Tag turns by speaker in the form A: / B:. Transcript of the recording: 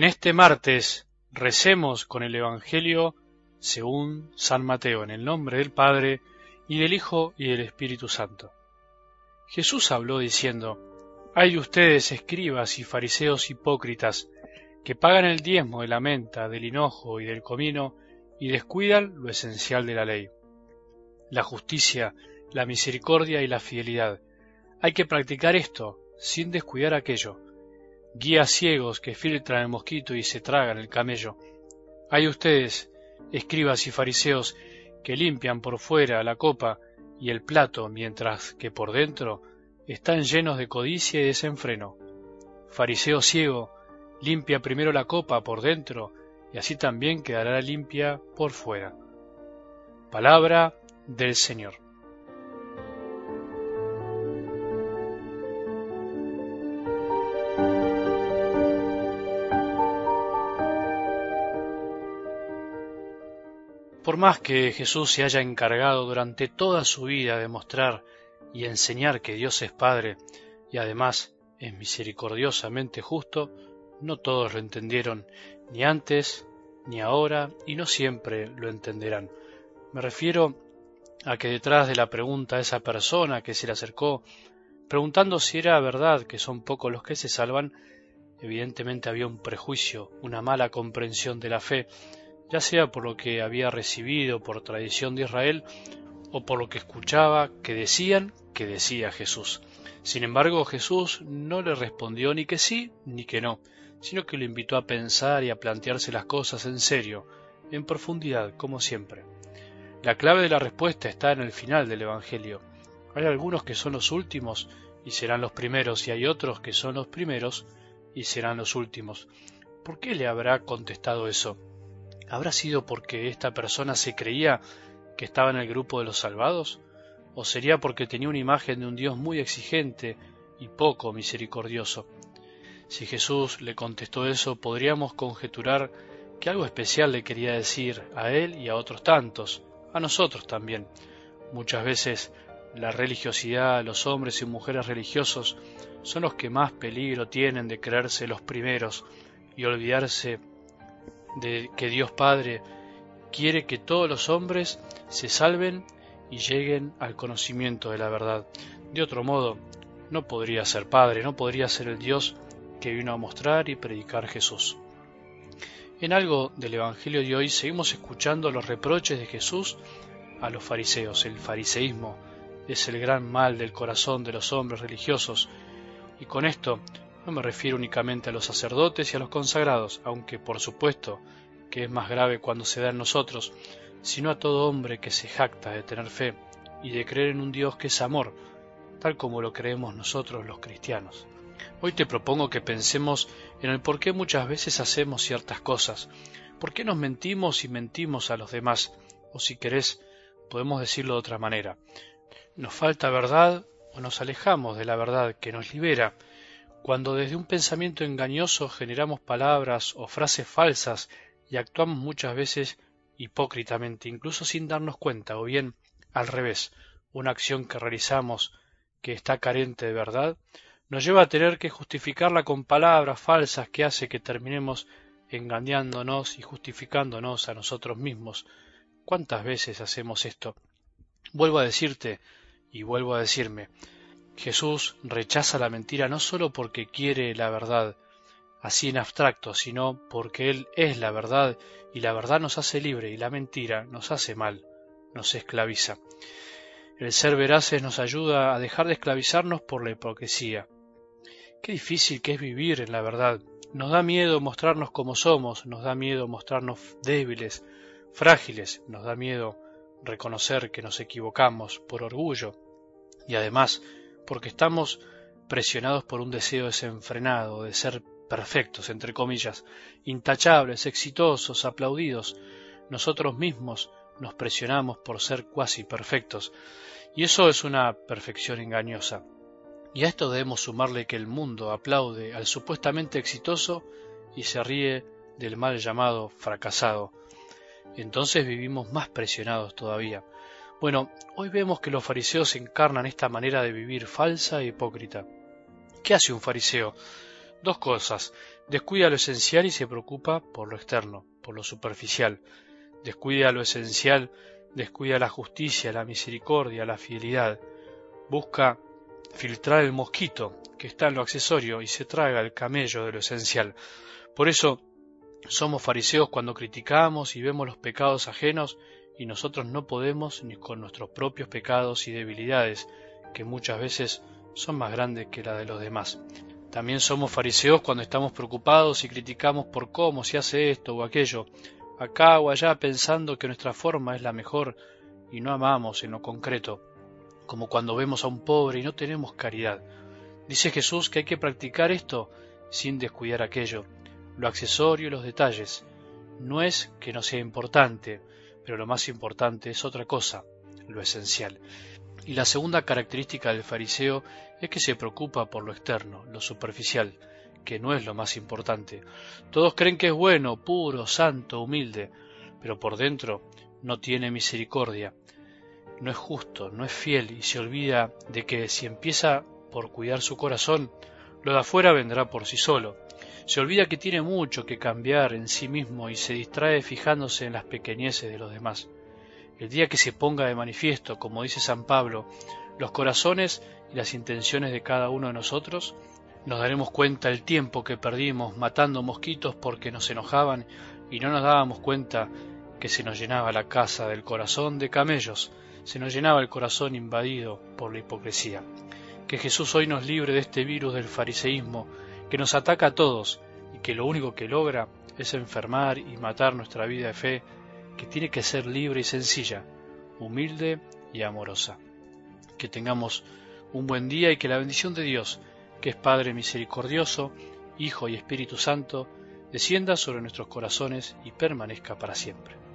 A: En este martes recemos con el Evangelio según San Mateo, en el nombre del Padre, y del Hijo, y del Espíritu Santo. Jesús habló diciendo, Hay de ustedes, escribas y fariseos hipócritas, que pagan el diezmo de la menta, del hinojo y del comino, y descuidan lo esencial de la ley. La justicia, la misericordia y la fidelidad. Hay que practicar esto, sin descuidar aquello guías ciegos que filtran el mosquito y se tragan el camello. Hay ustedes, escribas y fariseos, que limpian por fuera la copa y el plato, mientras que por dentro están llenos de codicia y desenfreno. Fariseo ciego, limpia primero la copa por dentro, y así también quedará limpia por fuera. Palabra del Señor. Por más que Jesús se haya encargado durante toda su vida de mostrar y enseñar que Dios es Padre y además es misericordiosamente justo, no todos lo entendieron, ni antes, ni ahora, y no siempre lo entenderán. Me refiero a que detrás de la pregunta a esa persona que se le acercó, preguntando si era verdad que son pocos los que se salvan, evidentemente había un prejuicio, una mala comprensión de la fe, ya sea por lo que había recibido por tradición de Israel o por lo que escuchaba que decían que decía Jesús. Sin embargo, Jesús no le respondió ni que sí ni que no, sino que lo invitó a pensar y a plantearse las cosas en serio, en profundidad, como siempre. La clave de la respuesta está en el final del Evangelio. Hay algunos que son los últimos y serán los primeros, y hay otros que son los primeros y serán los últimos. ¿Por qué le habrá contestado eso? ¿Habrá sido porque esta persona se creía que estaba en el grupo de los salvados? ¿O sería porque tenía una imagen de un Dios muy exigente y poco misericordioso? Si Jesús le contestó eso, podríamos conjeturar que algo especial le quería decir a él y a otros tantos, a nosotros también. Muchas veces la religiosidad, los hombres y mujeres religiosos son los que más peligro tienen de creerse los primeros y olvidarse de que Dios Padre quiere que todos los hombres se salven y lleguen al conocimiento de la verdad. De otro modo, no podría ser Padre, no podría ser el Dios que vino a mostrar y predicar Jesús. En algo del Evangelio de hoy seguimos escuchando los reproches de Jesús a los fariseos. El fariseísmo es el gran mal del corazón de los hombres religiosos y con esto no me refiero únicamente a los sacerdotes y a los consagrados, aunque por supuesto que es más grave cuando se da en nosotros, sino a todo hombre que se jacta de tener fe y de creer en un Dios que es amor, tal como lo creemos nosotros los cristianos. Hoy te propongo que pensemos en el por qué muchas veces hacemos ciertas cosas, por qué nos mentimos y mentimos a los demás, o si querés, podemos decirlo de otra manera. Nos falta verdad o nos alejamos de la verdad que nos libera, cuando desde un pensamiento engañoso generamos palabras o frases falsas y actuamos muchas veces hipócritamente, incluso sin darnos cuenta, o bien al revés, una acción que realizamos que está carente de verdad, nos lleva a tener que justificarla con palabras falsas que hace que terminemos engañándonos y justificándonos a nosotros mismos. ¿Cuántas veces hacemos esto? Vuelvo a decirte y vuelvo a decirme, Jesús rechaza la mentira no sólo porque quiere la verdad, así en abstracto, sino porque Él es la verdad y la verdad nos hace libre y la mentira nos hace mal, nos esclaviza. El ser veraces nos ayuda a dejar de esclavizarnos por la hipocresía. Qué difícil que es vivir en la verdad. Nos da miedo mostrarnos como somos, nos da miedo mostrarnos débiles, frágiles, nos da miedo reconocer que nos equivocamos por orgullo y además porque estamos presionados por un deseo desenfrenado de ser perfectos, entre comillas, intachables, exitosos, aplaudidos. Nosotros mismos nos presionamos por ser cuasi perfectos, y eso es una perfección engañosa. Y a esto debemos sumarle que el mundo aplaude al supuestamente exitoso y se ríe del mal llamado fracasado. Entonces vivimos más presionados todavía. Bueno, hoy vemos que los fariseos encarnan esta manera de vivir falsa e hipócrita. ¿Qué hace un fariseo? Dos cosas. Descuida lo esencial y se preocupa por lo externo, por lo superficial. Descuida lo esencial, descuida la justicia, la misericordia, la fidelidad. Busca filtrar el mosquito que está en lo accesorio y se traga el camello de lo esencial. Por eso somos fariseos cuando criticamos y vemos los pecados ajenos y nosotros no podemos ni con nuestros propios pecados y debilidades, que muchas veces son más grandes que la de los demás. También somos fariseos cuando estamos preocupados y criticamos por cómo se hace esto o aquello, acá o allá pensando que nuestra forma es la mejor y no amamos en lo concreto, como cuando vemos a un pobre y no tenemos caridad. Dice Jesús que hay que practicar esto sin descuidar aquello, lo accesorio y los detalles. No es que no sea importante, pero lo más importante es otra cosa, lo esencial. Y la segunda característica del fariseo es que se preocupa por lo externo, lo superficial, que no es lo más importante. Todos creen que es bueno, puro, santo, humilde, pero por dentro no tiene misericordia, no es justo, no es fiel y se olvida de que si empieza por cuidar su corazón, lo de afuera vendrá por sí solo. Se olvida que tiene mucho que cambiar en sí mismo y se distrae fijándose en las pequeñeces de los demás. El día que se ponga de manifiesto, como dice San Pablo, los corazones y las intenciones de cada uno de nosotros, nos daremos cuenta el tiempo que perdimos matando mosquitos porque nos enojaban y no nos dábamos cuenta que se nos llenaba la casa del corazón de camellos, se nos llenaba el corazón invadido por la hipocresía. Que Jesús hoy nos libre de este virus del fariseísmo que nos ataca a todos y que lo único que logra es enfermar y matar nuestra vida de fe que tiene que ser libre y sencilla, humilde y amorosa. Que tengamos un buen día y que la bendición de Dios, que es Padre misericordioso, Hijo y Espíritu Santo, descienda sobre nuestros corazones y permanezca para siempre.